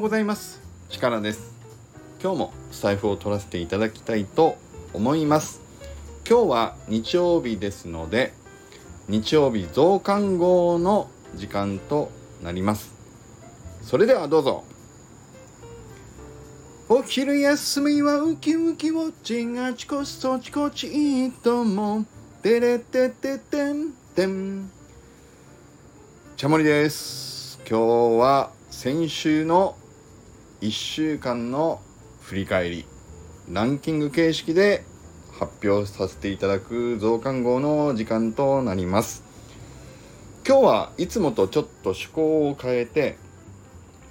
うございます。力です。今日もスタイフを取らせていただきたいと思います。今日は日曜日ですので日曜日増刊号の時間となります。それではどうぞ。お昼休みはウキウキウォッチンあちこちそちこちいいとも。てれてててんてん。茶森です。今日は先週の1週間の振り返りランキング形式で発表させていただく増刊号の時間となります。今日はいつもとちょっと趣向を変えて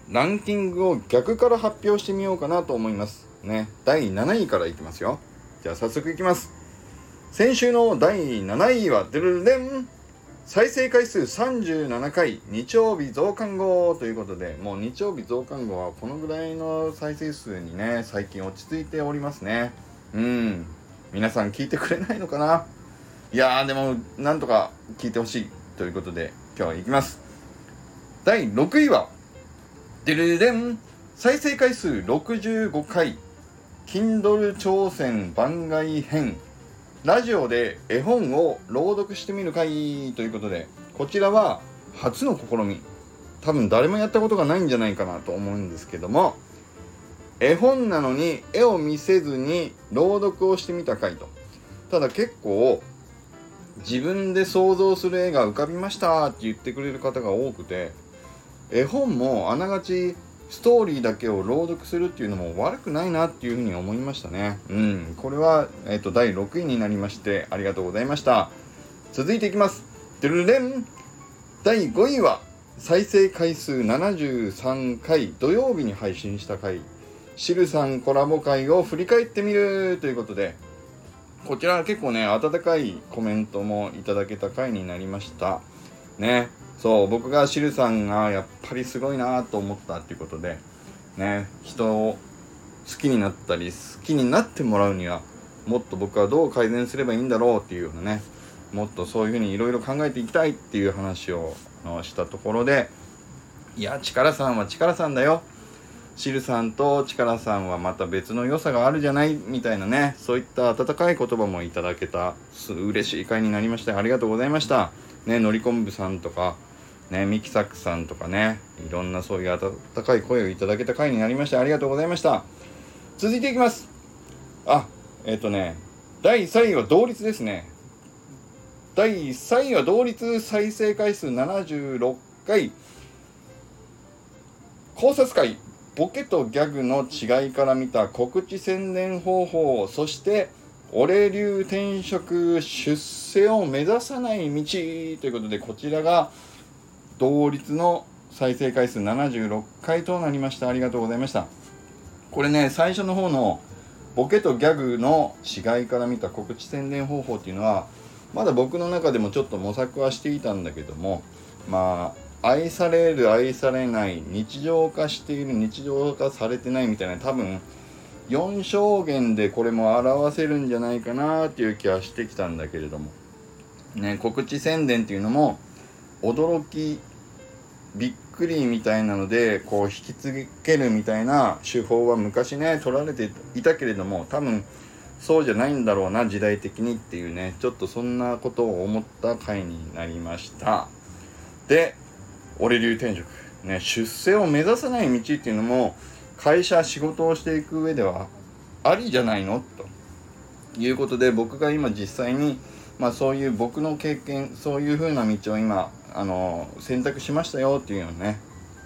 ランキングを逆から発表してみようかなと思います。ね第7位からいきますよ。じゃあ早速いきます。先週の第7位はデルデン。再生回数37回日曜日増刊号ということでもう日曜日増刊号はこのぐらいの再生数にね最近落ち着いておりますね。うん。皆さん聞いてくれないのかな？いやーでもなんとか聞いてほしいということで今日はいきます。第6位はデルデン。再生回数65回。Kindle 挑戦番外編。ラジオで絵本を朗読してみる会ということでこちらは初の試み。多分誰もやったことがないんじゃないかなと思うんですけども絵本なのに絵を見せずに朗読をしてみた回と。ただ結構自分で想像する絵が浮かびましたって言ってくれる方が多くて絵本もあながちストーリーだけを朗読するっていうのも悪くないなっていうふうに思いましたね。うん。これは、えっ、と、第6位になりまして、ありがとうございました。続いていきます。ドゥルレン第5位は、再生回数73回、土曜日に配信した回、シルさんコラボ会を振り返ってみるということで、こちら結構ね、温かいコメントもいただけた回になりました。ね。そう僕がシルさんがやっぱりすごいなと思ったっていうことでね人を好きになったり好きになってもらうにはもっと僕はどう改善すればいいんだろうっていうようなねもっとそういうふうにいろいろ考えていきたいっていう話をしたところでいや力さんは力さんだよ。シルさんと力さんはまた別の良さがあるじゃないみたいなねそういった温かい言葉もいただけた嬉しい回になりましてありがとうございました。ねのりこんぶさんとかね、ミキサクさんとかね、いろんなそういう温かい声をいただけた回になりまして、ありがとうございました。続いていきます。あ、えっ、ー、とね、第3位は同率ですね。第3位は同率再生回数76回。考察会、ボケとギャグの違いから見た告知宣伝方法、そして、俺流転職出世を目指さない道ということで、こちらが同率の再生回数76回となりました。ありがとうございました。これね最初の方のボケとギャグの違いから見た告知宣伝方法っていうのはまだ僕の中でもちょっと模索はしていたんだけどもまあ愛される愛されない日常化している日常化されてないみたいな多分4証言でこれも表せるんじゃないかなっていう気はしてきたんだけれども。ね告知宣伝っていうのも驚きびっくりみたいなのでこう引き継げるみたいな手法は昔ね取られていたけれども多分そうじゃないんだろうな時代的にっていうねちょっとそんなことを思った回になりました。で俺流転職。ね出世を目指さない道っていうのも会社仕事をしていく上ではありじゃないの？と。いうことで僕が今実際にまあそういう僕の経験そういう風な道を今あの選択しましたよ。っていうのね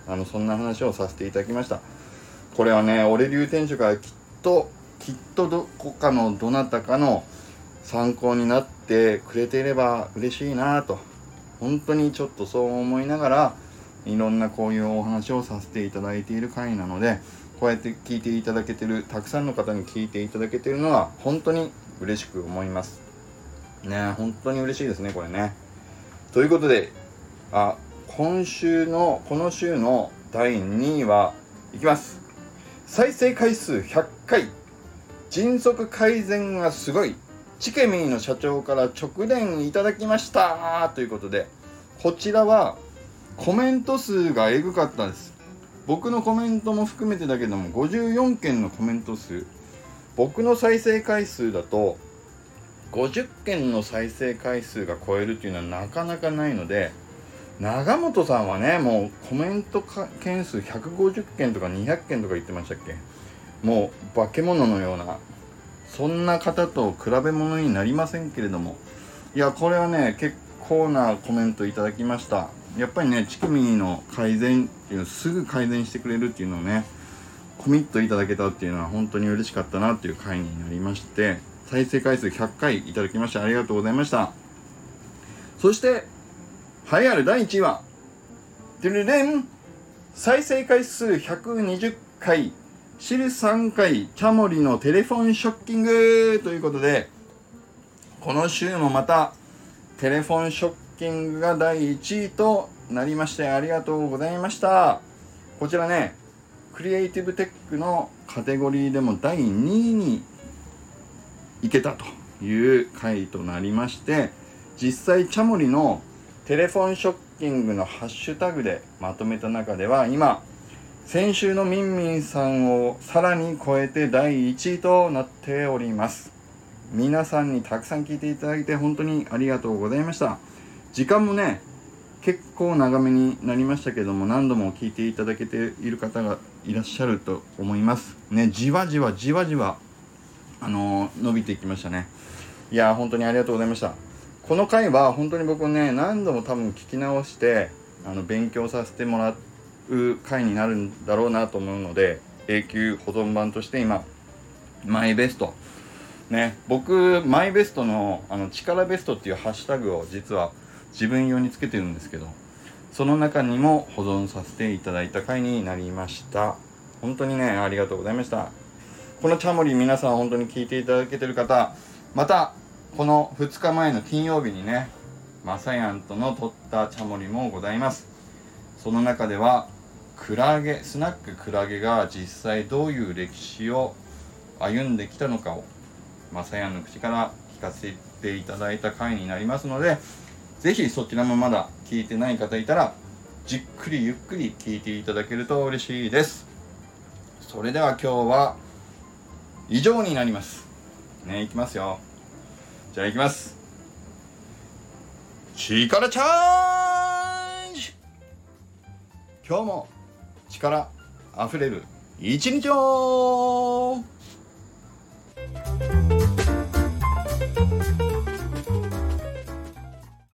あのそんな話をさせていただきました。これはね俺流転職はきっときっとどこかのどなたかの参考になってくれていれば嬉しいなと。本当にちょっとそう思いながらいろんなこういうお話をさせていただいている回なのでこうやって聞いていただけてるたくさんの方に聞いていただけてるのは本当に嬉しく思います。ね本当に嬉しいですねこれね。ということであ今週のこの週の第2位はいきます。再生回数100回。迅速改善がすごい。チケミーの社長から直伝いただきました。ということでこちらはコメント数がエグかったです。僕のコメントも含めてだけども54件のコメント数。僕の再生回数だと50件の再生回数が超えるっていうのはなかなかないので長本さんはねもうコメント件数150件とか200件とか言ってましたっけ？もう化け物のようなそんな方と比べ物になりませんけれども。いやこれはね結構なコメントいただきました。やっぱりね乳首の改善っていうのすぐ改善してくれるっていうのをねコミットいただけたっていうのは本当に嬉しかったなっていう回になりまして再生回数100回いただきましてありがとうございました。そして栄えある第1位はてるれん再生回数120回シル3回チャモリのテレフォンショッキングということでこの週もまたテレフォンショッキングが第1位となりましてありがとうございました。こちらねクリエイティブテックのカテゴリーでも第2位にいけたという回となりまして実際チャモリのテレフォンショッキングのハッシュタグでまとめた中では今先週のミンミンさんをさらに超えて第1位となっております。皆さんにたくさん聞いていただいて本当にありがとうございました。時間もね結構長めになりましたけども何度も聞いていただけている方がいらっしゃると思います。ねじわじわじわじわあのー、伸びていきましたね。いや本当にありがとうございました。この回は本当に僕ね何度も多分聞き直してあの勉強させてもらう回になるんだろうなと思うので永久保存版として今マイベスト。ね僕マイベストのあの力ベストっていうハッシュタグを実は自分用につけてるんですけどその中にも保存させていただいた回になりました。本当にねありがとうございました。このチャモリ皆さん本当に聞いていただけてる方またこの2日前の金曜日にねマサヤンとの撮ったチャモリもございます。その中ではクラゲスナッククラゲが実際どういう歴史を歩んできたのかをマサヤンの口から聞かせていただいた回になりますので是非そちらもまだ聞いてない方いたらじっくりゆっくり聞いていただけると嬉しいです。それでは今日は以上になります。ねいきますよ。じゃあいきます。力チャージ!今日も力あふれる一日を!